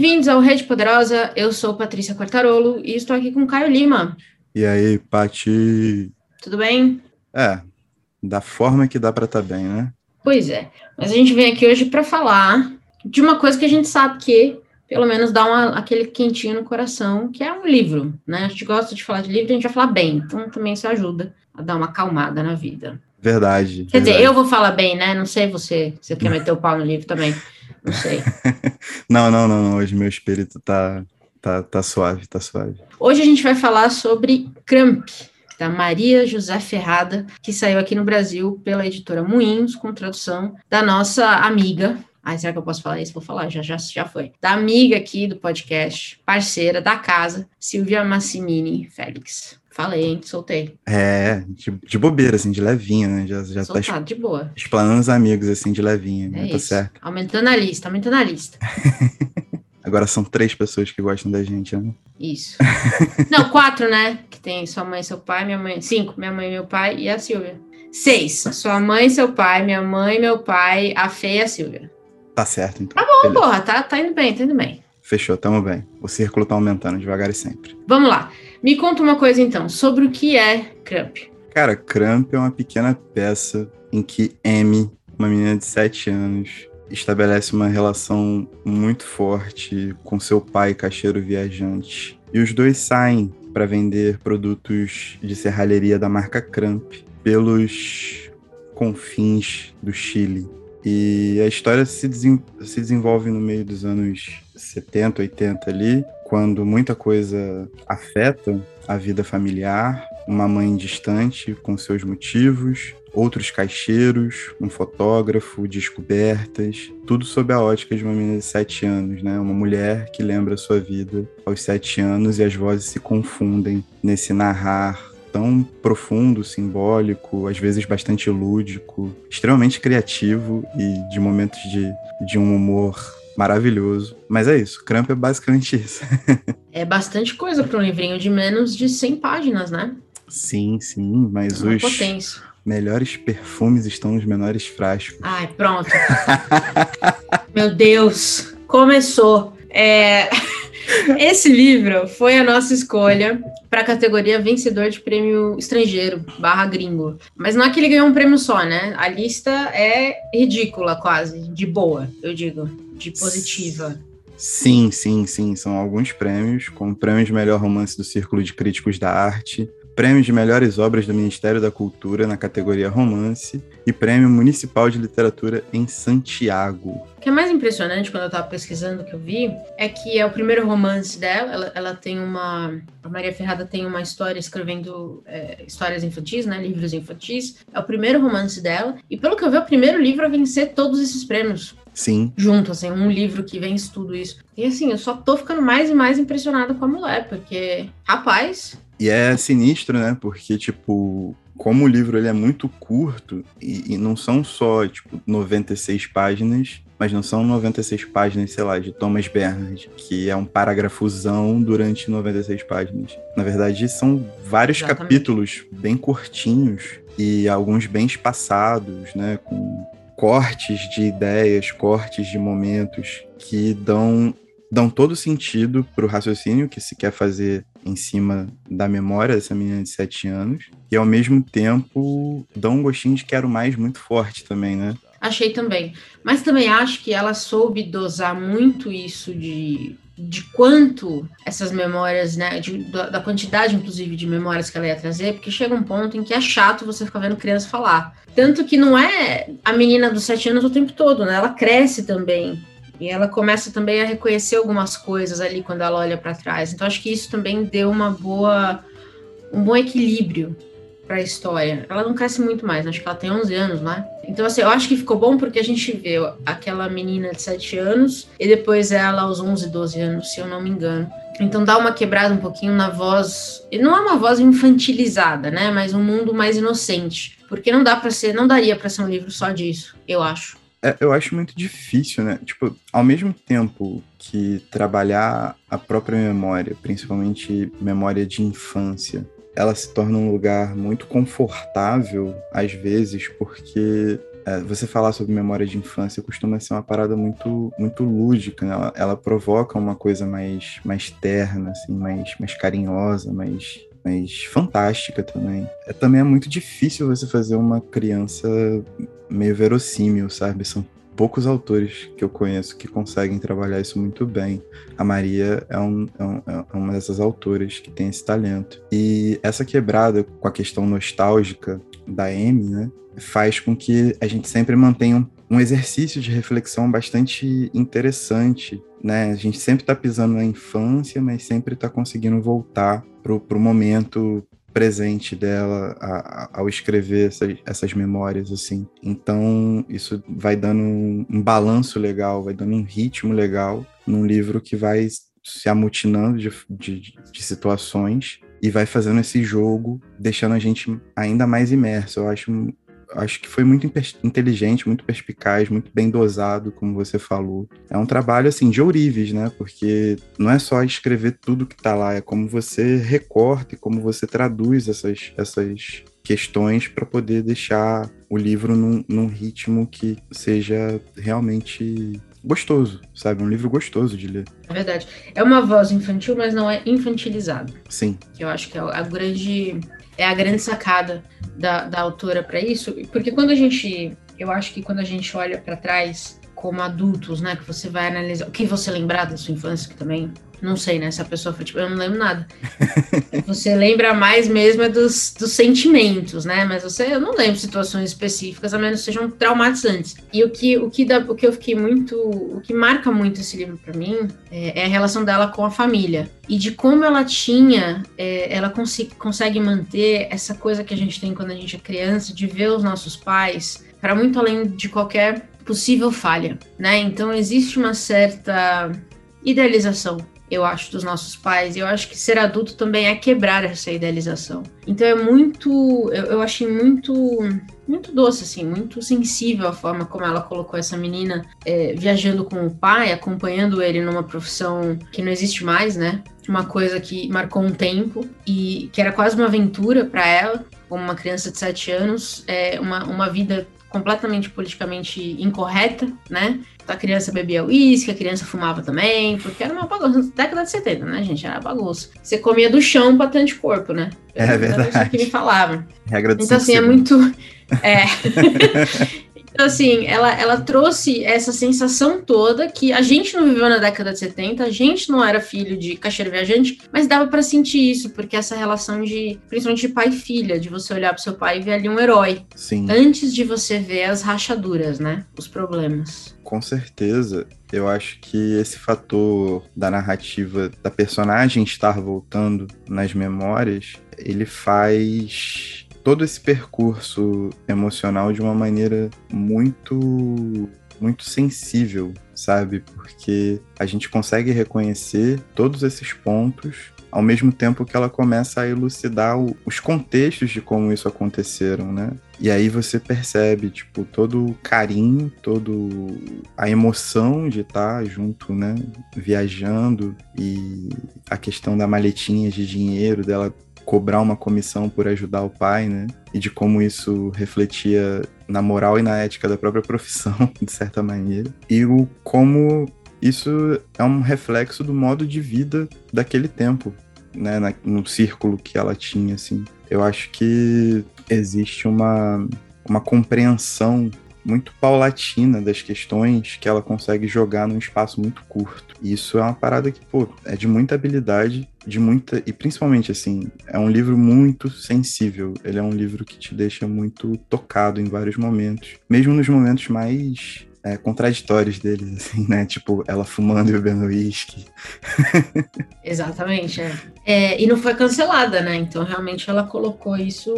Bem-vindos ao Rede Poderosa. Eu sou Patrícia Quartarolo e estou aqui com Caio Lima. E aí, Pati? Tudo bem? É, da forma que dá para estar tá bem, né? Pois é. Mas a gente vem aqui hoje para falar de uma coisa que a gente sabe que, pelo menos, dá uma, aquele quentinho no coração, que é um livro, né? A gente gosta de falar de livro a gente vai falar bem, então também isso ajuda a dar uma acalmada na vida. Verdade. Quer verdade. dizer, eu vou falar bem, né? Não sei você, você quer meter o pau no livro também. Não sei. não, não, não, não. Hoje meu espírito tá, tá, tá suave, tá suave. Hoje a gente vai falar sobre Cramp, da Maria José Ferrada, que saiu aqui no Brasil pela editora Moinhos, com tradução da nossa amiga. Ai, será que eu posso falar isso? Vou falar, já, já, já foi. Da amiga aqui do podcast, parceira da casa, Silvia Massimini Félix. Falei, hein? Soltei. É, de, de bobeira, assim, de levinha, né? Já, já Soltado, tá de boa. Explanando os amigos, assim, de levinha. É né? Tá certo. Aumentando a lista, aumentando a lista. Agora são três pessoas que gostam da gente, né? Isso. Não, quatro, né? Que tem sua mãe, seu pai, minha mãe. Cinco, minha mãe, meu pai e a Silvia. Seis. Sua mãe, seu pai, minha mãe, meu pai, a Fê e a Silvia. Tá certo, então. Tá bom, Beleza. porra, tá, tá indo bem, tá indo bem. Fechou, tamo bem. O círculo tá aumentando devagar e sempre. Vamos lá. Me conta uma coisa então, sobre o que é Cramp. Cara, Cramp é uma pequena peça em que M, uma menina de 7 anos, estabelece uma relação muito forte com seu pai, caixeiro viajante. E os dois saem para vender produtos de serralheria da marca Cramp pelos confins do Chile. E a história se, desen se desenvolve no meio dos anos 70, 80 ali, quando muita coisa afeta a vida familiar, uma mãe distante com seus motivos, outros caixeiros, um fotógrafo, descobertas, tudo sob a ótica de uma menina de sete anos, né? Uma mulher que lembra sua vida aos sete anos e as vozes se confundem nesse narrar tão profundo, simbólico, às vezes bastante lúdico, extremamente criativo e de momentos de, de um humor maravilhoso. Mas é isso, Cramp é basicamente isso. é bastante coisa para um livrinho de menos de 100 páginas, né? Sim, sim, mas é os potência. melhores perfumes estão nos menores frascos. Ai, pronto. Meu Deus, começou. É... Esse livro foi a nossa escolha para a categoria vencedor de prêmio estrangeiro, barra gringo. Mas não é que ele ganhou um prêmio só, né? A lista é ridícula, quase, de boa, eu digo, de positiva. Sim, sim, sim. São alguns prêmios, como o prêmio de melhor romance do Círculo de Críticos da Arte, prêmio de melhores obras do Ministério da Cultura na categoria romance e prêmio municipal de literatura em Santiago. O que é mais impressionante quando eu estava pesquisando que eu vi é que é o primeiro romance dela. Ela, ela tem uma. A Maria Ferrada tem uma história escrevendo é, histórias infantis, né? Livros infantis. É o primeiro romance dela. E pelo que eu vi, é o primeiro livro a vencer todos esses prêmios. Sim. Junto, assim, um livro que vence tudo isso. E assim, eu só tô ficando mais e mais impressionada com a mulher, porque, rapaz, e é sinistro, né? Porque, tipo, como o livro ele é muito curto, e, e, não são só, tipo, 96 páginas, mas não são 96 páginas, sei lá, de Thomas Bernhard, que é um parágrafozão durante 96 páginas. Na verdade, são vários Exatamente. capítulos bem curtinhos e alguns bem espaçados, né? Com cortes de ideias, cortes de momentos que dão dão todo sentido para o raciocínio que se quer fazer em cima da memória dessa menina de 7 anos, e ao mesmo tempo dão um gostinho de quero mais muito forte também, né? Achei também. Mas também acho que ela soube dosar muito isso de, de quanto essas memórias, né? De, da quantidade, inclusive, de memórias que ela ia trazer, porque chega um ponto em que é chato você ficar vendo criança falar. Tanto que não é a menina dos sete anos o tempo todo, né? Ela cresce também. E ela começa também a reconhecer algumas coisas ali quando ela olha para trás. Então acho que isso também deu uma boa um bom equilíbrio para a história. Ela não cresce muito mais, acho que ela tem 11 anos, né? Então assim, eu acho que ficou bom porque a gente vê aquela menina de 7 anos e depois ela aos 11, 12 anos, se eu não me engano. Então dá uma quebrada um pouquinho na voz, e não é uma voz infantilizada, né, mas um mundo mais inocente, porque não dá para ser, não daria para ser um livro só disso, eu acho. É, eu acho muito difícil, né? Tipo, ao mesmo tempo que trabalhar a própria memória, principalmente memória de infância, ela se torna um lugar muito confortável, às vezes, porque é, você falar sobre memória de infância costuma ser uma parada muito, muito lúdica, né? ela, ela, provoca uma coisa mais, mais terna, assim, mais, mais carinhosa, mais, mais fantástica também. É, também é muito difícil você fazer uma criança meio verossímil, sabe? São poucos autores que eu conheço que conseguem trabalhar isso muito bem. A Maria é, um, é, um, é, uma dessas autoras que tem esse talento. E essa quebrada com a questão nostálgica da Amy, né, faz com que a gente sempre mantenha um, um exercício de reflexão bastante interessante, né? A gente sempre está pisando na infância, mas sempre está conseguindo voltar para o momento presente dela a, a, ao escrever essas, essas, memórias, assim. Então, isso vai dando um, um balanço legal, vai dando um ritmo legal num livro que vai se amutinando de, de, de situações e vai fazendo esse jogo, deixando a gente ainda mais imerso. Eu acho acho que foi muito inteligente, muito perspicaz, muito bem dosado, como você falou. É um trabalho, assim, de ourives, né? Porque não é só escrever tudo que tá lá, é como você recorta e como você traduz essas, essas questões para poder deixar o livro num, num ritmo que seja realmente gostoso, sabe? Um livro gostoso de ler. É verdade. É uma voz infantil, mas não é infantilizado. Sim. Que eu acho que é a grande é a grande sacada da, da autora para isso, porque quando a gente, eu acho que quando a gente olha para trás como adultos, né, que você vai analisar o que você lembrar da sua infância, que também não sei, né? Se a pessoa for tipo, eu não lembro nada. você lembra mais mesmo é dos, dos sentimentos, né? Mas você, eu não lembro situações específicas, a menos que sejam traumatizantes. E o que, o que, dá, o que eu fiquei muito. O que marca muito esse livro para mim é, é, a relação dela com a família. E de como ela tinha, é, ela cons consegue manter essa coisa que a gente tem quando a gente é criança, de ver os nossos pais para muito além de qualquer possível falha, né? Então existe uma certa idealização eu acho, dos nossos pais. Eu acho que ser adulto também é quebrar essa idealização. Então é muito. Eu, eu achei muito. Muito doce, assim, muito sensível a forma como ela colocou essa menina é, viajando com o pai, acompanhando ele numa profissão que não existe mais, né? Uma coisa que marcou um tempo e que era quase uma aventura para ela, como uma criança de 7 anos, é, uma, uma vida completamente politicamente incorreta, né? A criança bebia uísque, a criança fumava também, porque era uma bagunça. Década de 70, né, gente? Era bagunça. Você comia do chão pra ter anticorpo, né? É verdade. Isso que me falavam. Regra Então, assim, é muito. É. Então, assim, ela, ela trouxe essa sensação toda que a gente não viveu na década de 70, a gente não era filho de caixeiro viajante, mas dava para sentir isso, porque essa relação de, principalmente de pai e filha, de você olhar pro seu pai e ver ali um herói. Sim. Antes de você ver as rachaduras, né? Os problemas. Com certeza. Eu acho que esse fator da narrativa da personagem estar voltando nas memórias, ele faz todo esse percurso emocional de uma maneira muito muito sensível, sabe? Porque a gente consegue reconhecer todos esses pontos ao mesmo tempo que ela começa a elucidar o, os contextos de como isso aconteceram, né? E aí você percebe, tipo, todo o carinho, todo a emoção de estar junto, né? Viajando e a questão da maletinha de dinheiro, dela cobrar uma comissão por ajudar o pai, né? E de como isso refletia na moral e na ética da própria profissão, de certa maneira. E o como isso é um reflexo do modo de vida daquele tempo, né? Na, no círculo que ela tinha, assim. Eu acho que existe uma, uma compreensão muito paulatina das questões que ela consegue jogar num espaço muito curto. E isso é uma parada que, pô, é de muita habilidade, de muita. E principalmente, assim, é um livro muito sensível. Ele é um livro que te deixa muito tocado em vários momentos. Mesmo nos momentos mais é, contraditórios deles, assim, né? Tipo, ela fumando e bebendo uísque. Exatamente, é. é. E não foi cancelada, né? Então, realmente, ela colocou isso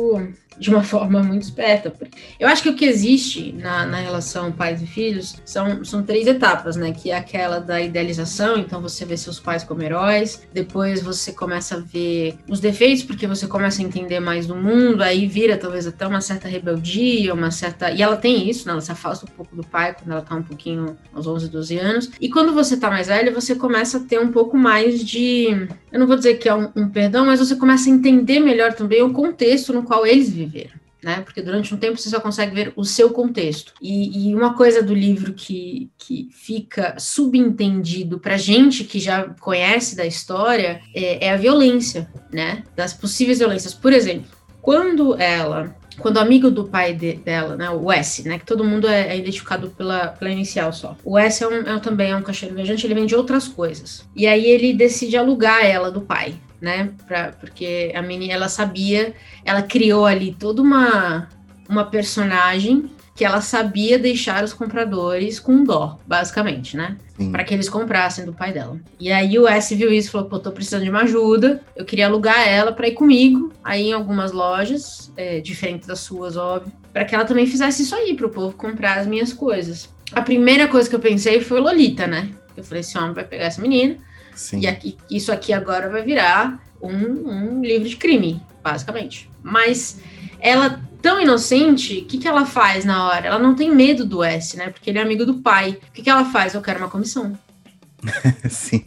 de uma forma muito esperta. Eu acho que o que existe na, na relação pais e filhos são, são três etapas, né? Que é aquela da idealização, então você vê seus pais como heróis, depois você começa a ver os defeitos, porque você começa a entender mais do mundo, aí vira talvez até uma certa rebeldia, uma certa. E ela tem isso, né? Ela se afasta um pouco do pai quando ela tá um pouquinho aos 11, 12 anos. E quando você tá mais velha, você começa a ter um pouco mais de. Eu não vou dizer que é um, um perdão, mas você começa a entender melhor também o contexto no qual eles vivem viver. né? Porque durante um tempo você só consegue ver o seu contexto. E, e uma coisa do livro que, que fica subentendido para gente que já conhece da história é, é a violência, né? Das possíveis violências. Por exemplo, quando ela quando o amigo do pai de, dela, né, o S, né, que todo mundo é, é identificado pela, pela inicial só. O S é, um, é também é um caixeiro viajante, ele vende outras coisas. E aí ele decide alugar ela do pai, né, pra, porque a menina, ela sabia, ela criou ali toda uma, uma personagem que ela sabia deixar os compradores com dó, basicamente, né? Para que eles comprassem do pai dela. E aí o S viu isso e falou: pô, tô precisando de uma ajuda, eu queria alugar ela para ir comigo, aí em algumas lojas, é, diferentes das suas, óbvio, para que ela também fizesse isso aí, para o povo comprar as minhas coisas. A primeira coisa que eu pensei foi Lolita, né? Eu falei: esse homem vai pegar essa menina, Sim. e aqui, isso aqui agora vai virar um, um livro de crime, basicamente. Mas ela tão inocente, o que, que ela faz na hora? Ela não tem medo do S, né? Porque ele é amigo do pai. O que, que ela faz? Eu quero uma comissão. Sim.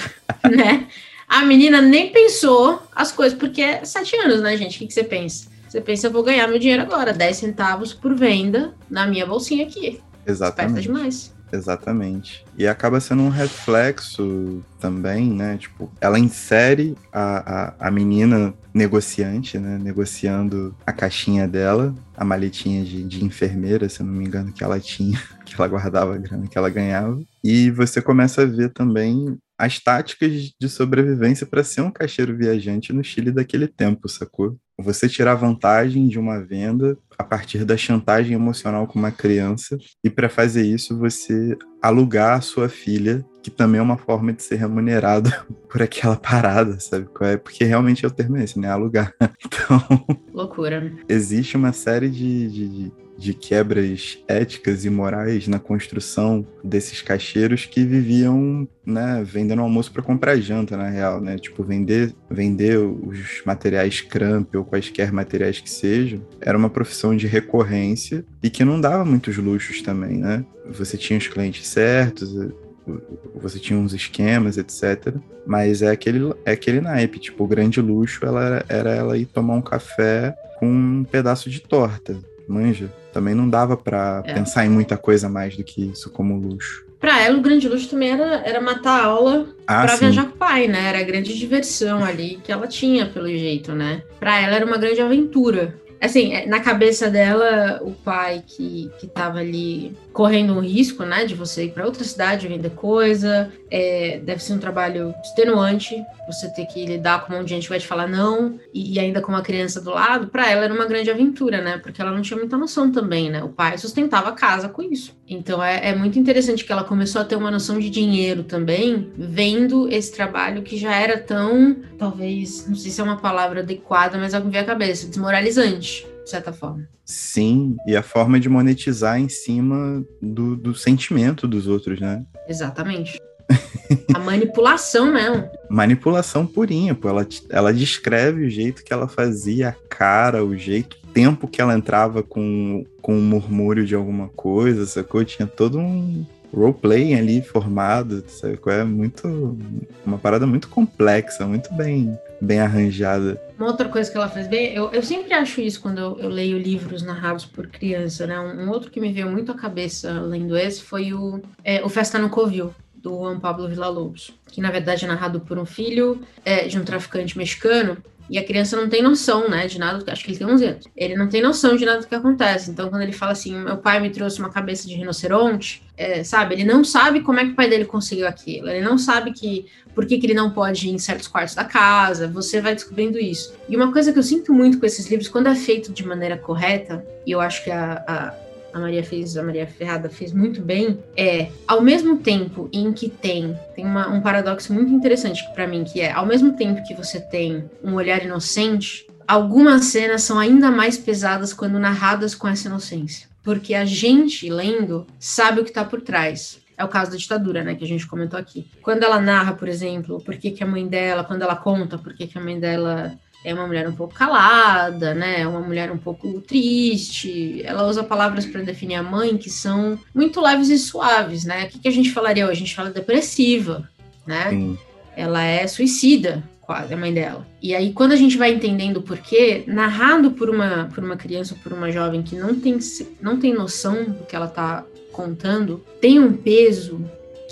né? A menina nem pensou as coisas, porque é sete anos, né, gente? O que, que você pensa? Você pensa, eu vou ganhar meu dinheiro agora, 10 centavos por venda na minha bolsinha aqui. Exatamente. Esperta demais. Exatamente. E acaba sendo um reflexo também, né? Tipo, ela insere a, a, a menina negociante, né? Negociando a caixinha dela, a maletinha de, de enfermeira, se eu não me engano, que ela tinha, que ela guardava a grana que ela ganhava. E você começa a ver também as táticas de sobrevivência para ser um caixeiro viajante no Chile daquele tempo, sacou? Você tirar vantagem de uma venda a partir da chantagem emocional com uma criança e para fazer isso você alugar a sua filha, que também é uma forma de ser remunerado por aquela parada, sabe? É? Porque realmente é o termo esse, né? Alugar. Então. Loucura. Existe uma série de, de, de quebras éticas e morais na construção desses caixeiros que viviam, né, vendendo almoço para comprar janta, na real, né? Tipo, vender, vender os materiais cramp ou quaisquer materiais que sejam, era uma profissão de recorrência e que não dava muitos luxos também, né? Você tinha os clientes certos, você tinha uns esquemas, etc. Mas é aquele, é aquele naipe, tipo, o grande luxo ela era, era ela ir tomar um café com um pedaço de torta, manja? Também não dava para é. pensar em muita coisa mais do que isso como luxo. Para ela, o grande luxo também era, era matar a aula ah, para viajar com o pai, né? Era a grande diversão ali que ela tinha, pelo jeito, né? Para ela era uma grande aventura assim, é, na cabeça dela, o pai que, que tava ali correndo um risco, né, de você ir para outra cidade vender coisa, é, deve ser um trabalho extenuante, você ter que lidar com um monte de gente que vai te falar não, e, e ainda com uma criança do lado, para ela era uma grande aventura, né, porque ela não tinha muita noção também, né, o pai sustentava a casa com isso. Então é, é muito interessante que ela começou a ter uma noção de dinheiro também, vendo esse trabalho que já era tão, talvez, não sei se é uma palavra adequada, mas é o que veio à cabeça, desmoralizante de certa forma. Sim, e a forma de monetizar em cima do, do sentimento dos outros, né? Exatamente. a manipulação mesmo. Manipulação purinha, pô. Ela, ela descreve o jeito que ela fazia, a cara, o jeito, o tempo que ela entrava com, com um murmúrio de alguma coisa, sacou? Tinha todo um, roleplay ali formado, sabe? É muito. Uma parada muito complexa, muito bem, bem arranjada. Uma outra coisa que ela faz bem, eu, eu sempre acho isso quando eu, eu leio livros narrados por criança, né? Um, um, outro que me veio muito à cabeça lendo esse foi o, é, o Festa no Covil, do Juan Pablo Villalobos, que na verdade é narrado por um filho é, de um traficante mexicano e a criança não tem noção, né, de nada, acho que ele tem 11 anos. Ele não tem noção de nada do que acontece. Então, quando ele fala assim, meu pai me trouxe uma cabeça de rinoceronte, é, sabe, ele não sabe como é que o pai dele conseguiu aquilo. Ele não sabe que por que, que ele não pode ir em certos quartos da casa. Você vai descobrindo isso. E uma coisa que eu sinto muito com esses livros, quando é feito de maneira correta, e eu acho que a, a a Maria fez, a Maria Ferrada fez muito bem, é ao mesmo tempo em que tem tem uma, um paradoxo muito interessante para mim que é ao mesmo tempo que você tem um olhar inocente, algumas cenas são ainda mais pesadas quando narradas com essa inocência, porque a gente lendo sabe o que está por trás. É o caso da ditadura, né, que a gente comentou aqui. Quando ela narra, por exemplo, por que, que a mãe dela, quando ela conta por que, que a mãe dela é uma mulher um pouco calada, né? Uma mulher um pouco triste. Ela usa palavras para definir a mãe que são muito leves e suaves, né? O que, que a gente falaria hoje? A gente fala depressiva, né? Sim. Ela é suicida, quase, a mãe dela. E aí, quando a gente vai entendendo o porquê, narrado por uma, por uma criança, por uma jovem que não tem, não tem noção do que ela tá contando, tem um peso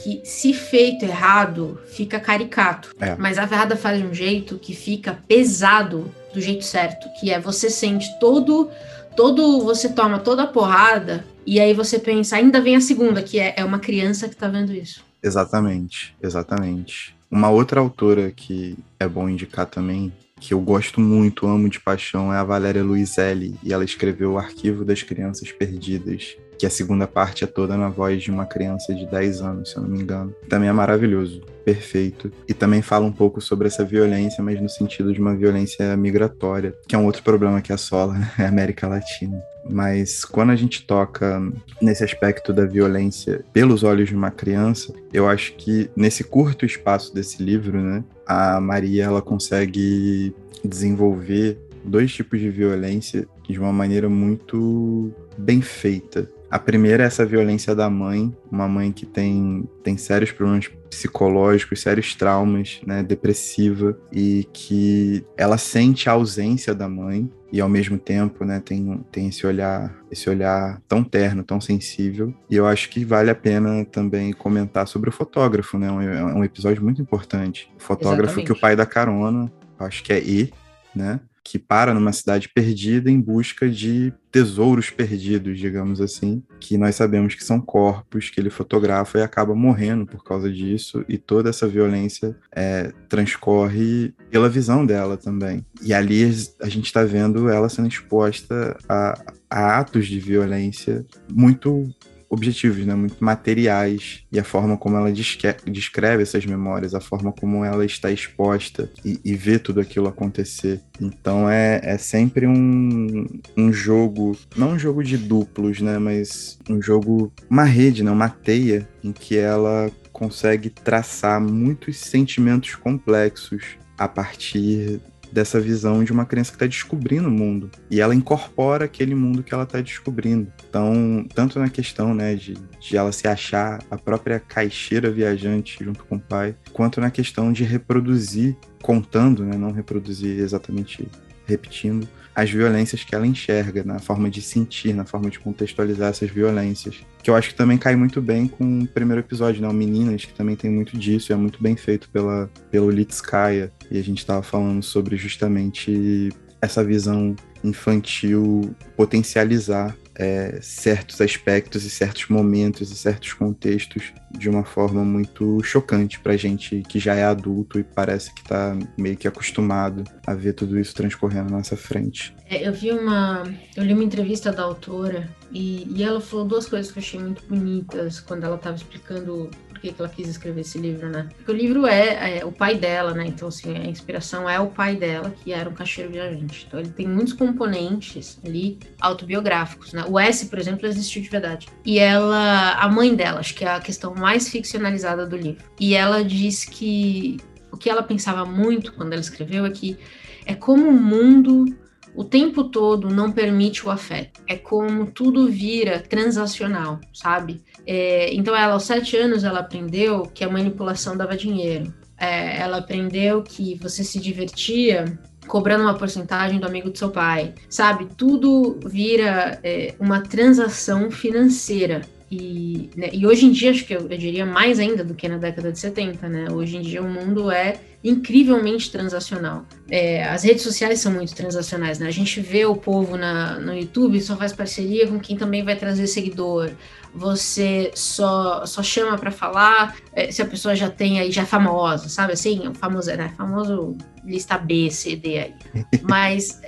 que, se feito errado, fica caricato. É. Mas a Ferrada faz de um jeito que fica pesado do jeito certo, que é você sente todo todo você toma toda a porrada e aí você pensa, ainda vem a segunda, que é, é uma criança que tá vendo isso. Exatamente, exatamente. Uma outra autora que é bom indicar também, que eu gosto muito, amo de paixão, é a Valéria Luizelli, e ela escreveu O Arquivo das Crianças Perdidas, que a segunda parte é toda na voz de uma criança de 10 anos, se eu não me engano. Também é maravilhoso, perfeito. E também fala um pouco sobre essa violência, mas no sentido de uma violência migratória, que é um outro problema que assola a América Latina. Mas quando a gente toca nesse aspecto da violência pelos olhos de uma criança, eu acho que nesse curto espaço desse livro, né, a Maria ela consegue desenvolver dois tipos de violência de uma maneira muito bem feita. A primeira é essa violência da mãe, uma mãe que tem, tem sérios problemas psicológicos, sérios traumas, né, depressiva, e que ela sente a ausência da mãe e ao mesmo tempo, né, tem, tem esse olhar, esse olhar tão terno, tão sensível. E eu acho que vale a pena também comentar sobre o fotógrafo, né? Um, é um episódio muito importante. O fotógrafo Exatamente. que o pai da carona, acho que é E, né? Que para numa cidade perdida em busca de tesouros perdidos, digamos assim, que nós sabemos que são corpos que ele fotografa e acaba morrendo por causa disso, e toda essa violência é, transcorre pela visão dela também. E ali a gente está vendo ela sendo exposta a, a atos de violência muito objetivos, né, muito materiais, e a forma como ela descreve essas memórias, a forma como ela está exposta e, e vê tudo aquilo acontecer. Então é, é sempre um, um jogo, não um jogo de duplos, né, mas um jogo, uma rede, né, uma teia em que ela consegue traçar muitos sentimentos complexos a partir dessa visão de uma criança que está descobrindo o mundo. E ela incorpora aquele mundo que ela está descobrindo. Então, tanto na questão né, de, de ela se achar a própria caixeira viajante junto com o pai, quanto na questão de reproduzir, contando, né, não reproduzir exatamente repetindo, as violências que ela enxerga, na forma de sentir, na forma de contextualizar essas violências. Que eu acho que também cai muito bem com o primeiro episódio, né? O Meninas, que também tem muito disso, é muito bem feito pela, pelo Litskaya. E a gente estava falando sobre justamente essa visão infantil potencializar é, certos aspectos e certos momentos e certos contextos de uma forma muito chocante pra gente que já é adulto e parece que tá meio que acostumado a ver tudo isso transcorrendo na nossa frente. É, eu vi uma. Eu li uma entrevista da autora e, e ela falou duas coisas que eu achei muito bonitas quando ela estava explicando que, ela quis escrever esse livro, né? Porque o livro é, é, o pai dela, né? Então, assim, a inspiração é o pai dela, que era um caixeiro viajante. Então, ele tem muitos componentes ali autobiográficos, né? O S, por exemplo, existiu de verdade. E ela, a mãe dela, acho que é a questão mais ficcionalizada do livro. E ela diz que o que ela pensava muito quando ela escreveu é que é como o mundo o tempo todo não permite o afeto. É como tudo vira transacional, sabe? É, então, ela, aos sete anos, ela aprendeu que a manipulação dava dinheiro. É, ela aprendeu que você se divertia cobrando uma porcentagem do amigo do seu pai, sabe? Tudo vira é, uma transação financeira. E, né, e hoje em dia, acho que eu, eu, diria mais ainda do que na década de 70, né? Hoje em dia o mundo é incrivelmente transacional. É, as redes sociais são muito transacionais, né? A gente vê o povo na, no YouTube só faz parceria com quem também vai trazer seguidor. Você só, só chama para falar é, se a pessoa já tem aí, já é famosa, sabe? Assim, o famoso, né? Famoso lista B, C, D aí. Mas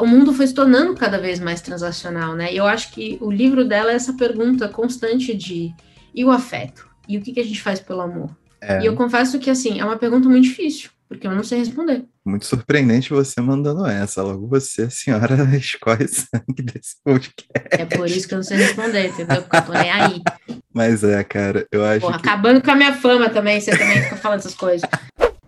o mundo foi se tornando cada vez mais transacional, né? E eu acho que o livro dela é essa pergunta constante de e o afeto? E o que, que a gente faz pelo amor? É. E eu confesso que, assim, é uma pergunta muito difícil, porque eu não sei responder. Muito surpreendente você mandando essa. Logo você, a senhora, escolhe sangue desse podcast. É por isso que eu não sei responder, entendeu? Porque eu tô nem aí. Mas é, cara, eu acho. Porra, que... acabando com a minha fama também, você também fica falando essas coisas.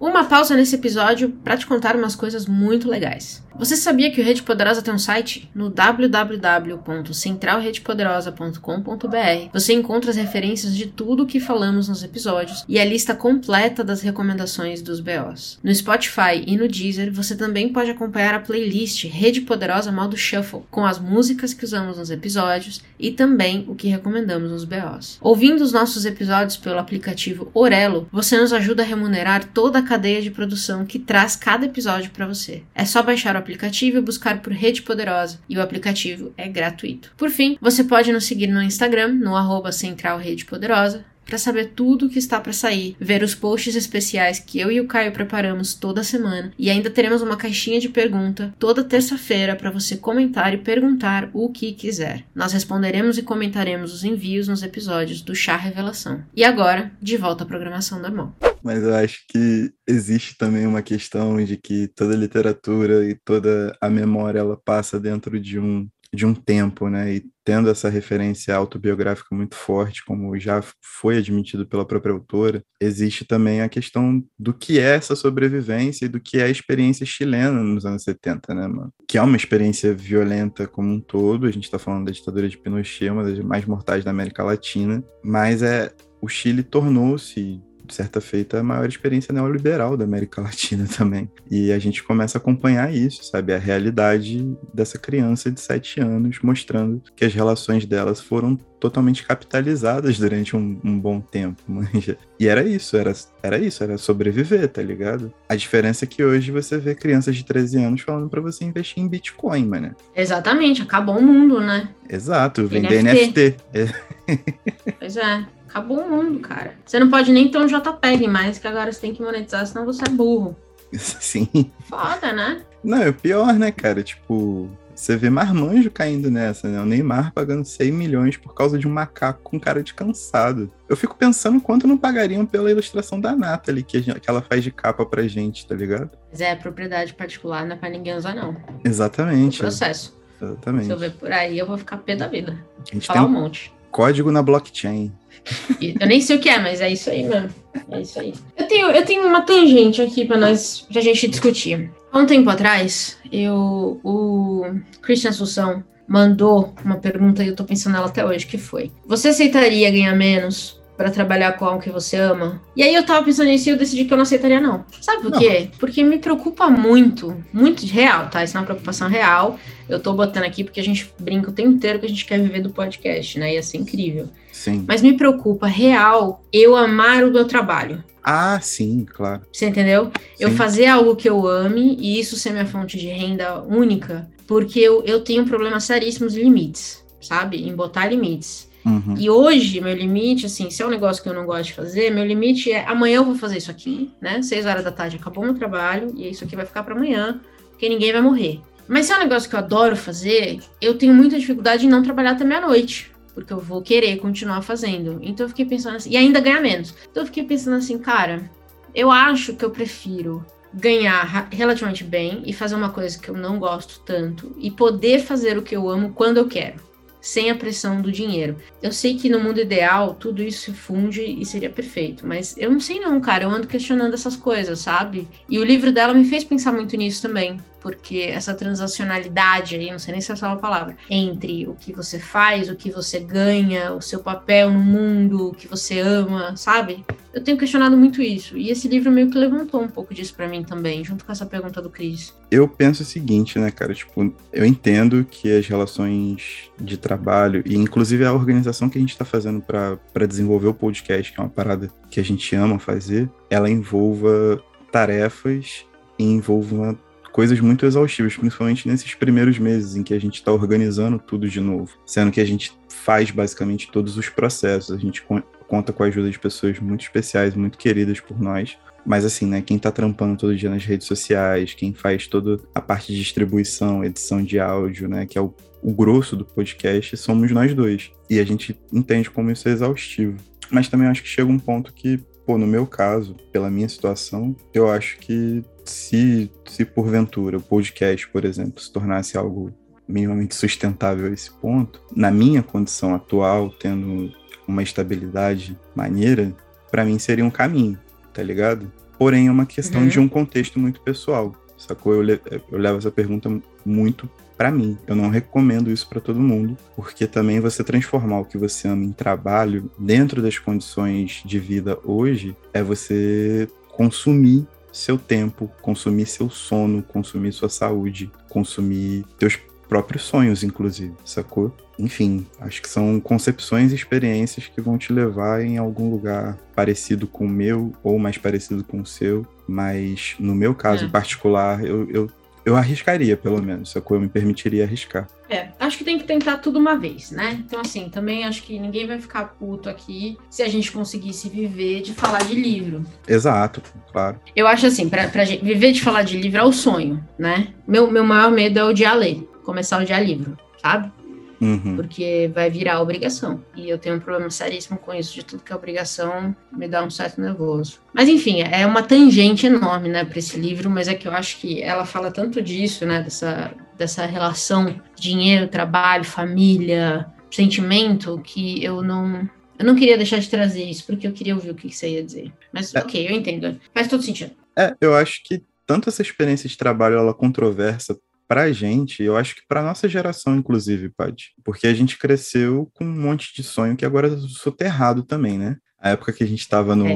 Uma pausa nesse episódio para te contar umas coisas muito legais. Você sabia que o Rede Poderosa tem um site? No www.centralredepoderosa.com.br você encontra as referências de tudo o que falamos nos episódios e a lista completa das recomendações dos BOs. No Spotify e no Deezer você também pode acompanhar a playlist Rede Poderosa Modo Shuffle, com as músicas que usamos nos episódios e também o que recomendamos nos BOs. Ouvindo os nossos episódios pelo aplicativo Orelo, você nos ajuda a remunerar toda a cadeia de produção que traz cada episódio para você. É só baixar o aplicativo e buscar por Rede Poderosa, e o aplicativo é gratuito. Por fim, você pode nos seguir no Instagram, no arroba Central Rede Poderosa, para saber tudo o que está para sair, ver os posts especiais que eu e o Caio preparamos toda semana e ainda teremos uma caixinha de pergunta toda terça-feira para você comentar e perguntar o que quiser. Nós responderemos e comentaremos os envios nos episódios do Chá Revelação. E agora, de volta à programação normal. Mas eu acho que existe também uma questão de que toda literatura e toda a memória ela passa dentro de um de um tempo, né? E tendo essa referência autobiográfica muito forte, como já foi admitido pela própria autora, existe também a questão do que é essa sobrevivência e do que é a experiência chilena nos anos 70, né, mano? Que é uma experiência violenta como um todo, a gente está falando da ditadura de Pinochet, uma das mais mortais da América Latina, mas é o Chile tornou-se certa feita, a maior experiência neoliberal da América Latina também. E a gente começa a acompanhar isso, sabe? A realidade dessa criança de sete anos, mostrando que as relações delas foram totalmente capitalizadas durante um, um, bom tempo, manja. E era isso, era, era isso, era sobreviver, tá ligado? A diferença é que hoje você vê crianças de 13 anos falando para você investir em Bitcoin, mano. Exatamente, acabou o mundo, né? Exato, vender NFT. NFT. Pois é. Acabou o mundo, cara. Você não pode nem ter um JPEG mais, que agora você tem que monetizar, senão você é burro. Sim. Foda, né? Não, é o pior, né, cara? Tipo, você vê marmanjo caindo nessa, né? O Neymar pagando 100 milhões por causa de um macaco com cara de cansado. Eu fico pensando quanto não pagariam pela ilustração da Nathalie, que, gente, que ela faz de capa pra gente, tá ligado? Mas é propriedade particular, não é pra ninguém usar, não. Exatamente. É processo. Exatamente. Se eu ver por aí, eu vou ficar pé da vida. A gente Falar tem um monte. Código na blockchain. Eu nem sei o que é, mas é isso aí mesmo. É isso aí. Eu tenho, eu tenho uma tangente aqui para nós, pra gente discutir. Há um tempo atrás, eu, o Christian Assunção mandou uma pergunta e eu tô pensando nela até hoje, que foi: Você aceitaria ganhar menos para trabalhar com algo que você ama. E aí eu tava pensando nisso e eu decidi que eu não aceitaria, não. Sabe por não. quê? Porque me preocupa muito, muito real, tá? Isso é uma preocupação real. Eu tô botando aqui porque a gente brinca o tempo inteiro que a gente quer viver do podcast, né? Ia ser incrível. Sim. Mas me preocupa real eu amar o meu trabalho. Ah, sim, claro. Você entendeu? Sim. Eu fazer algo que eu ame e isso ser minha fonte de renda única, porque eu, eu tenho problemas seríssimos de limites, sabe? Em botar limites. Uhum. E hoje, meu limite, assim, se é um negócio que eu não gosto de fazer, meu limite é amanhã eu vou fazer isso aqui, né? Seis horas da tarde acabou meu trabalho e isso aqui vai ficar para amanhã, porque ninguém vai morrer. Mas se é um negócio que eu adoro fazer, eu tenho muita dificuldade em não trabalhar até meia-noite, porque eu vou querer continuar fazendo. Então eu fiquei pensando assim, e ainda ganhar menos. Então eu fiquei pensando assim, cara, eu acho que eu prefiro ganhar relativamente bem e fazer uma coisa que eu não gosto tanto e poder fazer o que eu amo quando eu quero sem a pressão do dinheiro. Eu sei que no mundo ideal tudo isso se funde e seria perfeito, mas eu não sei não, cara, eu ando questionando essas coisas, sabe? E o livro dela me fez pensar muito nisso também, porque essa transacionalidade aí, não sei nem se é essa a palavra, entre o que você faz, o que você ganha, o seu papel no mundo, o que você ama, sabe? Eu tenho questionado muito isso, e esse livro meio que levantou um pouco disso para mim também, junto com essa pergunta do Cris. Eu penso o seguinte, né, cara, tipo, eu entendo que as relações de trabalho, e inclusive a organização que a gente tá fazendo para desenvolver o podcast, que é uma parada que a gente ama fazer, ela envolva tarefas e envolva coisas muito exaustivas, principalmente nesses primeiros meses em que a gente está organizando tudo de novo, sendo que a gente faz basicamente todos os processos, a gente conta com a ajuda de pessoas muito especiais, muito queridas por nós. Mas assim, né, quem tá trampando todo dia nas redes sociais, quem faz toda a parte de distribuição, edição de áudio, né, que é o, o grosso do podcast, somos nós dois. E a gente entende como isso é exaustivo. Mas também acho que chega um ponto que, pô, no meu caso, pela minha situação, eu acho que se, se porventura o podcast, por exemplo, se tornasse algo minimamente sustentável a esse ponto, na minha condição atual, tendo uma estabilidade maneira, para mim seria um caminho, tá ligado? Porém, é uma questão uhum. de um contexto muito pessoal, sacou? Eu, eu levo essa pergunta muito para mim. Eu não recomendo isso para todo mundo, porque também você transformar o que você ama em trabalho dentro das condições de vida hoje é você consumir seu tempo, consumir seu sono, consumir sua saúde, consumir teus próprios sonhos, inclusive, sacou? Enfim, acho que são concepções e experiências que vão te levar em algum lugar parecido com o meu ou mais parecido com o seu, mas no meu caso é. particular, eu, eu eu arriscaria, pelo menos, sacou? Eu me permitiria arriscar. É, acho que tem que tentar tudo uma vez, né? Então, assim, também acho que ninguém vai ficar puto aqui se a gente conseguisse viver de falar de livro. Exato, claro. Eu acho assim, pra, pra gente, viver de falar de livro é o sonho, né? Meu, meu maior medo é odiar ler, começar a odiar livro, sabe? Uhum. Porque vai virar obrigação. E eu tenho um problema seríssimo com isso, de tudo que é obrigação me dá um certo nervoso. Mas enfim, é uma tangente enorme, né, para esse livro, mas é que eu acho que ela fala tanto disso, né, dessa, dessa relação dinheiro, trabalho, família, sentimento, que eu não. Eu não queria deixar de trazer isso, porque eu queria ouvir o que você ia dizer. Mas é. ok, eu entendo. Faz todo sentido. É, eu acho que tanto essa experiência de trabalho ela controversa pra gente, eu acho que pra nossa geração, inclusive, Paty, porque a gente cresceu com um monte de sonho que agora é soterrado também, né? A época que a gente estava no, é,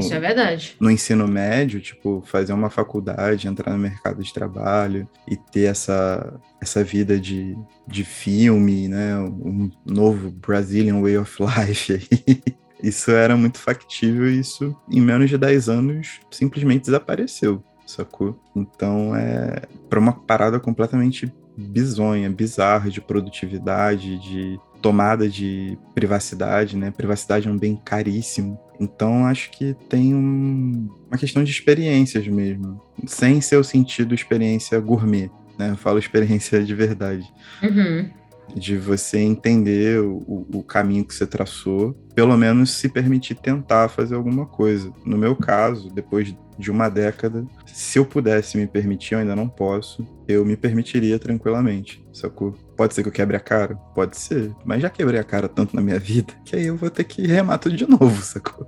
no ensino médio, tipo, fazer uma faculdade, entrar no mercado de trabalho e ter essa, essa vida de, de filme, né? Um novo Brazilian Way of Life aí. Isso era muito factível e isso, em menos de 10 anos, simplesmente desapareceu sacou? Então é para uma parada completamente bizonha, bizarra de produtividade, de tomada de privacidade, né? Privacidade é um bem caríssimo. Então acho que tem um, uma questão de experiências mesmo, sem ser o sentido experiência gourmet, né? Eu falo experiência de verdade. Uhum de você entender o, o, caminho que você traçou, pelo menos se permitir tentar fazer alguma coisa. No meu caso, depois de uma década, se eu pudesse me permitir, eu ainda não posso, eu me permitiria tranquilamente, sacou? Pode ser que eu quebre a cara? Pode ser, mas já quebrei a cara tanto na minha vida que aí eu vou ter que remar tudo de novo, sacou?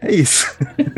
É isso.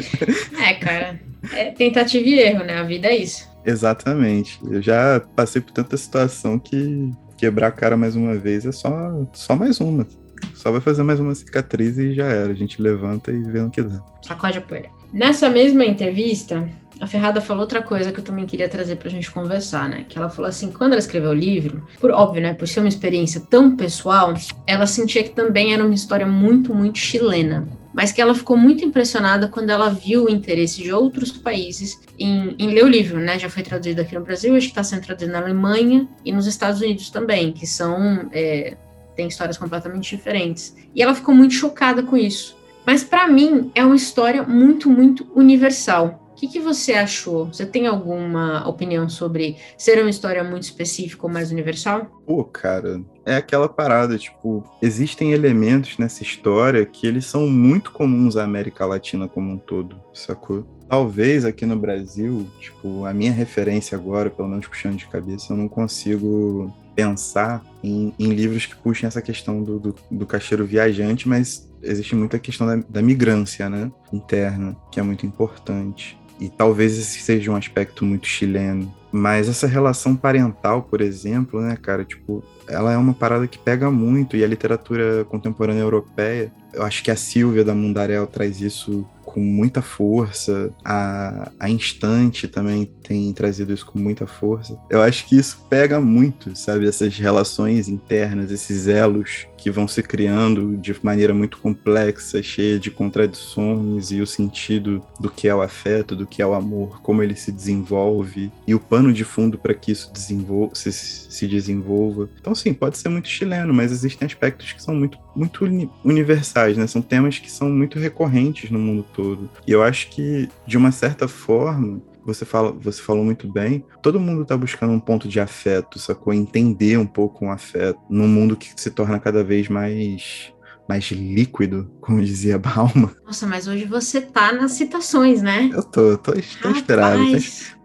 é, cara, é tentativa e erro, né? A vida é isso. Exatamente. Eu já passei por tanta situação que quebrar a cara mais uma vez é só, só mais uma. Só vai fazer mais uma cicatriz e já era. A gente levanta e vê no que dá. Sacode a poeira. Nessa mesma entrevista, a Ferrada falou outra coisa que eu também queria trazer pra gente conversar, né? Que ela falou assim, quando ela escreveu o livro, por óbvio, né, por ser uma experiência tão pessoal, ela sentia que também era uma história muito, muito chilena mas que ela ficou muito impressionada quando ela viu o interesse de outros países em, em ler o livro, né? Já foi traduzido aqui no Brasil, acho que está sendo traduzido na Alemanha e nos Estados Unidos também, que são é, tem histórias completamente diferentes. E ela ficou muito chocada com isso. Mas para mim é uma história muito, muito universal que, que você achou? Você tem alguma opinião sobre ser uma história muito específica ou mais universal? Pô, cara, é aquela parada, tipo, existem elementos nessa história que eles são muito comuns à América Latina como um todo, sacou? Talvez aqui no Brasil, tipo, a minha referência agora, pelo menos puxando de cabeça, eu não consigo pensar em, em livros que puxem essa questão do, do, do caixeiro viajante, mas existe muita questão da, da migrância, né, interna, que é muito importante. E talvez esse seja um aspecto muito chileno. Mas essa relação parental, por exemplo, né, cara, tipo, ela é uma parada que pega muito e a literatura contemporânea europeia, eu acho que a Silvia da Mundarel traz isso com muita força, a, a Instante também tem trazido isso com muita força. Eu acho que isso pega muito, sabe? Essas relações internas, esses elos que vão se criando de maneira muito complexa, cheia de contradições e o sentido do que é o afeto, do que é o amor, como ele se desenvolve e o pano de fundo para que isso se, se desenvolva. Então, sim, pode ser muito chileno, mas existem aspectos que são muito, muito universais, né? São temas que são muito recorrentes no mundo todo. E eu acho que, de uma certa forma, você, fala, você falou muito bem, todo mundo está buscando um ponto de afeto, sacou? Entender um pouco um afeto num mundo que se torna cada vez mais mais líquido, como dizia Balma. Nossa, mas hoje você tá nas citações, né? Eu tô, tô, tô inspirado.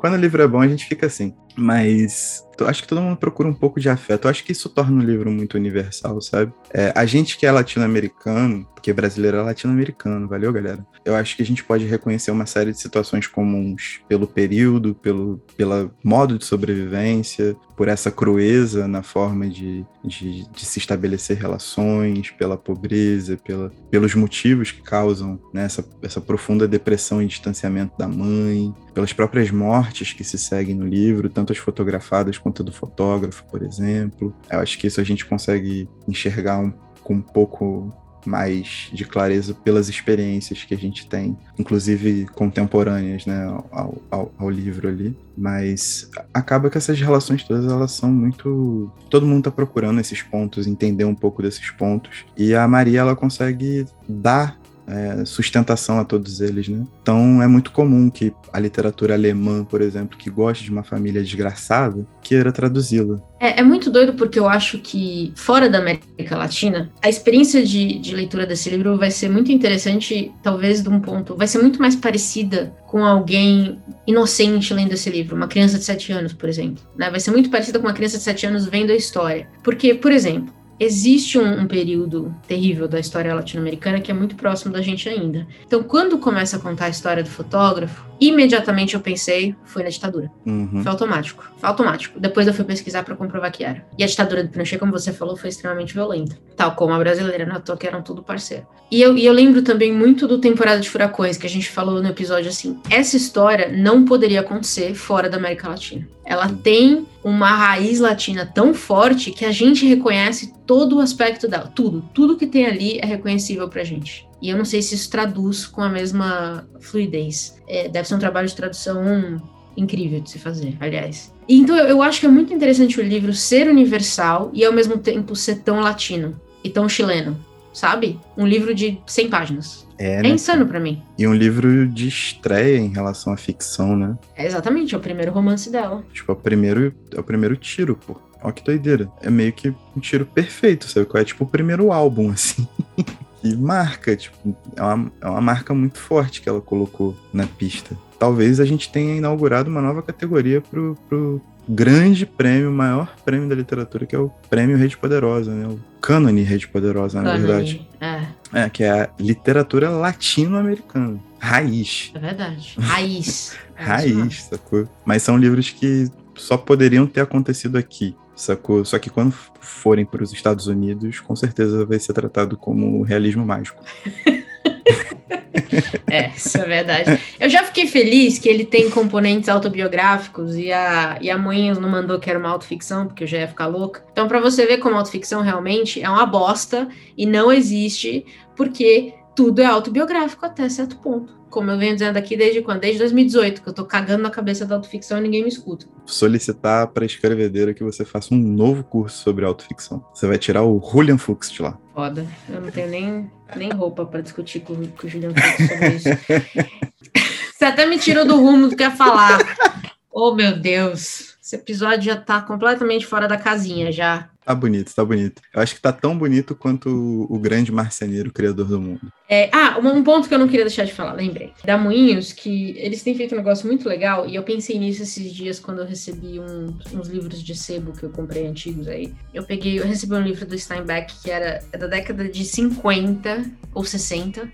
Quando o livro é bom, a gente fica assim. Mas acho que todo mundo procura um pouco de afeto. Eu acho que isso torna o livro muito universal, sabe? É, a gente que é latino-americano, porque brasileiro é latino-americano, valeu, galera? Eu acho que a gente pode reconhecer uma série de situações comuns pelo período, pelo pela modo de sobrevivência, por essa crueza na forma de, de, de se estabelecer relações, pela pobreza, pela, pelos motivos que causam né, essa, essa profunda depressão e distanciamento da mãe, pelas próprias mortes que se seguem no livro, tanto as fotografadas quanto do fotógrafo, por exemplo. Eu acho que isso a gente consegue enxergar um, com um pouco mais de clareza pelas experiências que a gente tem, inclusive contemporâneas, né, ao, ao, ao, livro ali. Mas acaba que essas relações todas elas são muito, todo mundo está procurando esses pontos, entender um pouco desses pontos. E a Maria ela consegue dar é, sustentação a todos eles, né? Então é muito comum que a literatura alemã, por exemplo, que gosta de uma família desgraçada, queira traduzi-la. É, é, muito doido porque eu acho que fora da América Latina, a experiência de, de leitura desse livro vai ser muito interessante, talvez de um ponto, vai ser muito mais parecida com alguém inocente lendo esse livro, uma criança de 7 anos, por exemplo. Né? Vai ser muito parecida com uma criança de 7 anos vendo a história. Porque, por exemplo, existe um, um, período terrível da história latino-americana que é muito próximo da gente ainda. Então, quando começa a contar a história do fotógrafo, imediatamente eu pensei, foi na ditadura. Uhum. Foi automático. Foi automático. Depois eu fui pesquisar para comprovar que era. E a ditadura do Pinochet, como você falou, foi extremamente violenta. Tal como a brasileira, na toa que eram tudo parceiro. E eu, e eu lembro também muito do Temporada de Furacões, que a gente falou no episódio assim. Essa história não poderia acontecer fora da América Latina. Ela tem uma raiz latina tão forte que a gente reconhece todo o aspecto dela. Tudo. Tudo que tem ali é reconhecível pra gente. E eu não sei se isso traduz com a mesma fluidez. É, deve ser um trabalho de tradução incrível de se fazer, aliás. Então eu, eu acho que é muito interessante o livro ser universal e ao mesmo tempo ser tão latino e tão chileno, sabe? Um livro de 100 páginas. É, é né? insano para mim. E um livro de estreia em relação à ficção, né? É exatamente, é o primeiro romance dela. Tipo, é o primeiro, é o primeiro tiro, pô. Ó que doideira. É meio que um tiro perfeito, sabe? É tipo o primeiro álbum, assim. que marca, tipo, é uma, é uma marca muito forte que ela colocou na pista. Talvez a gente tenha inaugurado uma nova categoria pro, pro grande prêmio, maior prêmio da literatura, que é o Prêmio Rede Poderosa, né? O Cânone Rede Poderosa, na verdade. É. é, que é a literatura latino-americana. Raiz. É verdade. Raiz. Raiz, sacou? Mas são livros que só poderiam ter acontecido aqui sacou? Só que quando forem para os Estados Unidos, com certeza vai ser tratado como realismo mágico. é, isso é verdade. Eu já fiquei feliz que ele tem componentes autobiográficos e a, e a Moinhos não mandou que era uma autoficção, porque eu já ia ficar louca. Então, para você ver como autoficção realmente é uma bosta e não existe, porque tudo é autobiográfico até certo ponto como eu venho dizendo aqui desde quando? Desde 2018, que eu tô cagando na cabeça da autoficção e ninguém me escuta. Solicitar para escrevedeira que você faça um novo curso sobre autoficção. Você vai tirar o Julian Fuchs de lá. Foda. Eu não tenho nem, nem roupa para discutir com, com o Julian Fuchs sobre isso. você até me tirou do rumo do que ia falar. Oh, meu Deus. Esse episódio já tá completamente fora da casinha já. Tá bonito, tá bonito. Eu acho que tá tão bonito quanto o, grande marceneiro criador do mundo. É, ah, um, um, ponto que eu não queria deixar de falar, lembrei. Da Moinhos, que eles têm feito um negócio muito legal, e eu pensei nisso esses dias quando eu recebi um, uns livros de sebo que eu comprei antigos aí. Eu peguei, eu recebi um livro do Steinbeck que era é da década de 50 ou 60,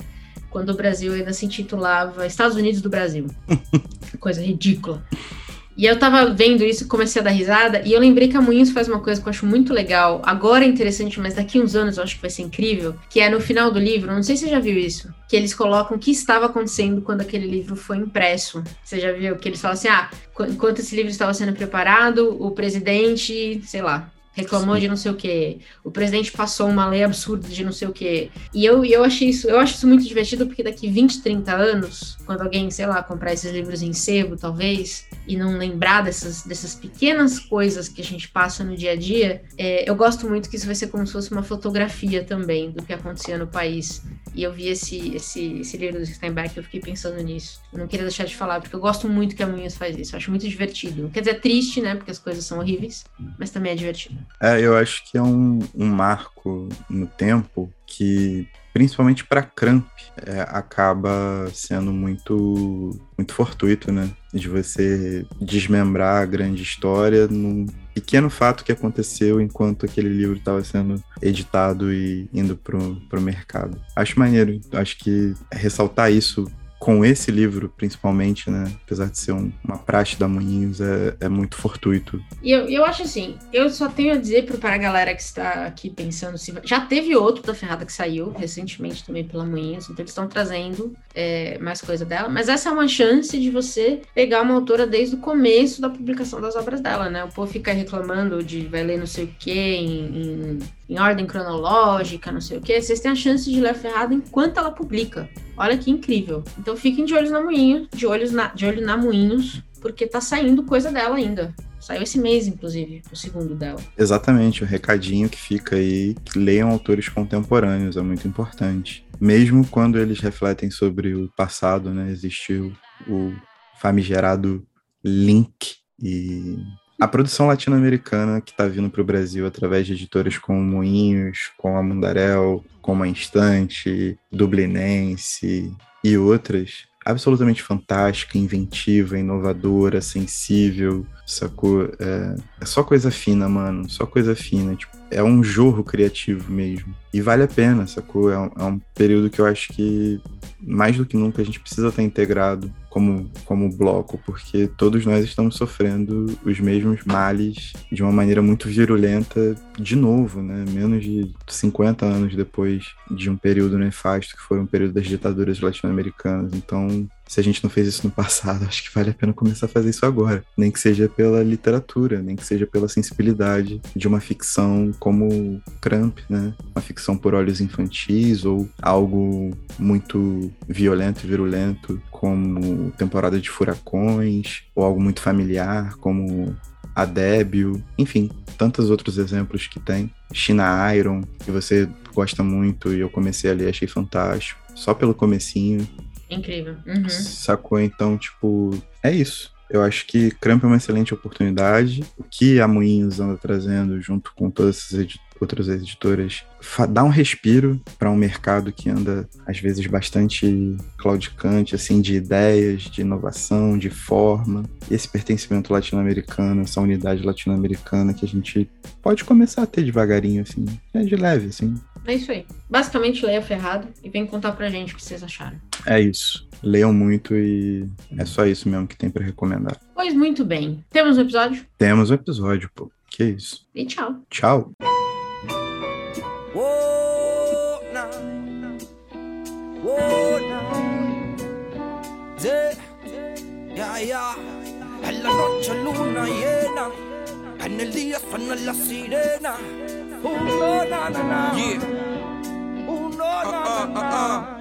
quando o Brasil ainda se intitulava Estados Unidos do Brasil. Coisa ridícula. E eu tava vendo isso e comecei a dar risada, e eu lembrei que a Moinhos faz uma coisa que eu acho muito legal. Agora é interessante, mas daqui uns anos eu acho que vai ser incrível, que é no final do livro, não sei se você já viu isso, que eles colocam o que estava acontecendo quando aquele livro foi impresso. Você já viu que eles falam assim: ah, enquanto esse livro estava sendo preparado, o presidente, sei lá, reclamou Sim. de não sei o que, o presidente passou uma lei absurda de não sei o que. E eu, eu achei isso, eu acho isso muito divertido porque daqui 20, 30 anos, quando alguém, sei lá, comprar esses livros em sebo, talvez, e não lembrar dessas, dessas pequenas coisas que a gente passa no dia a dia, é, eu gosto muito que isso vai ser como se fosse uma fotografia também do que acontecia no país E eu vi esse, esse, esse livro do Steinbeck e eu fiquei pensando nisso. Eu não queria deixar de falar, porque eu gosto muito que a Moinhos faz isso. Eu acho muito divertido. Quer dizer, é triste, né? Porque as coisas são horríveis, mas também é divertido. É, eu acho que é um, um marco no tempo que principalmente para Cramp, é, acaba sendo muito, muito fortuito, né? De você desmembrar a grande história num pequeno fato que aconteceu enquanto aquele livro estava sendo editado e indo pro, pro mercado. Acho maneiro, acho que ressaltar isso com esse livro, principalmente, né? Apesar de ser um, uma praxe da Moinhos, é, é muito fortuito. E eu, eu acho assim, eu só tenho a dizer para a galera que está aqui pensando se. Já teve outro da Ferrada que saiu recentemente também pela Moinhos, então eles estão trazendo é, mais coisa dela, mas essa é uma chance de você pegar uma autora desde o começo da publicação das obras dela, né? O povo fica reclamando de vai ler não sei o quê em, em, em ordem cronológica, não sei o quê. Vocês têm a chance de ler a Ferrada enquanto ela publica. Olha que incrível. Então fiquem de olhos na Moinho, de olhos na, de olho na Moinhos, porque tá saindo coisa dela ainda. Saiu esse mês, inclusive, o segundo dela. Exatamente, o recadinho que fica aí, que leiam autores contemporâneos, é muito importante. Mesmo quando eles refletem sobre o passado, né? Existiu o famigerado link e a produção latino-americana que está vindo para o Brasil através de editoras como Moinhos, com a Mundarel, como a Instante, Dublinense e outras, absolutamente fantástica, inventiva, inovadora, sensível, sacou? É, é, só coisa fina, mano, só coisa fina, tipo, é um jorro criativo mesmo. E vale a pena, sacou? É um, é um período que eu acho que mais do que nunca a gente precisa estar integrado como, como bloco, porque todos nós estamos sofrendo os mesmos males de uma maneira muito virulenta de novo, né? Menos de 50 anos depois de um período nefasto que foi um período das ditaduras latino-americanas. Então, se a gente não fez isso no passado, acho que vale a pena começar a fazer isso agora. Nem que seja pela literatura, nem que seja pela sensibilidade de uma ficção como Cramp, né? Uma ficção por olhos infantis ou algo muito violento e virulento como Temporada de Furacões ou algo muito familiar como a Débio, enfim, tantos outros exemplos que tem. China Iron, que você gosta muito e eu comecei ali, achei fantástico. Só pelo comecinho, Incrível. Uhum. Sacou? Então, tipo, é isso. Eu acho que Cramp é uma excelente oportunidade. O que a Moinhos anda trazendo junto com todas essas outras editoras dá um respiro para um mercado que anda às vezes bastante claudicante assim de ideias, de inovação, de forma. E esse pertencimento latino-americano, essa unidade latino-americana que a gente pode começar a ter devagarinho assim, é de leve assim. É isso aí. Basicamente, leia Ferrado e vem contar pra gente o que vocês acharam. É isso. Leiam muito e é só isso mesmo que tem para recomendar. Pois muito bem. Temos um episódio? Temos um episódio, pô. Que isso. E tchau. Tchau. En el día suena la sirena. Uh, na, na, na. Yeah. Uh, na, na, na.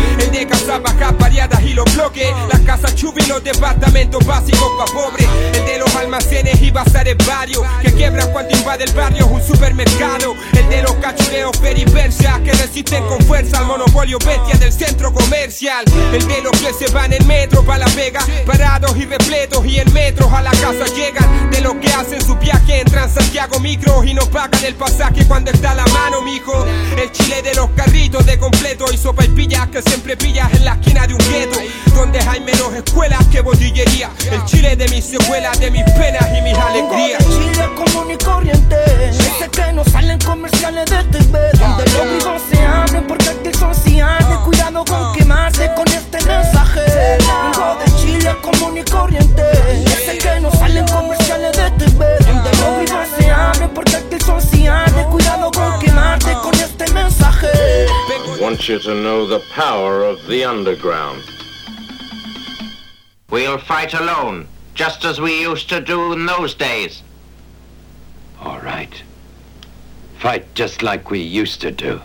Casas bajas variadas y los bloques las casas chubi, los departamentos básicos pa' pobres. El de los almacenes y bazares varios. Que quiebran cuando invade el barrio un supermercado. El de los cachureos peripersia que resisten con fuerza al monopolio bestia del centro comercial. El de los que se van en metro pa' la vega. Parados y repletos y en metros a la casa llegan. De los que hacen su viaje en Santiago Micro y no pagan el pasaje cuando está la mano, mijo. El chile de los carritos de completo y sopa y pillas que siempre pillas en la esquina de un gueto donde hay menos escuelas que botillería. El Chile de mis secuelas, de mis penas y mis alegrías. Chile común y corriente. Ese que no salen comerciales de TV. Donde los vivos se abren porque aquí son cianes. Cuidado con quemarse con este mensaje. Vengo de Chile común y corriente. Ese que no salen comerciales de TV. Donde los vivos se abren porque aquí son cianes. Cuidado con quemarte con este mensaje. One want you to know the power of the underground. We'll fight alone, just as we used to do in those days. All right. Fight just like we used to do.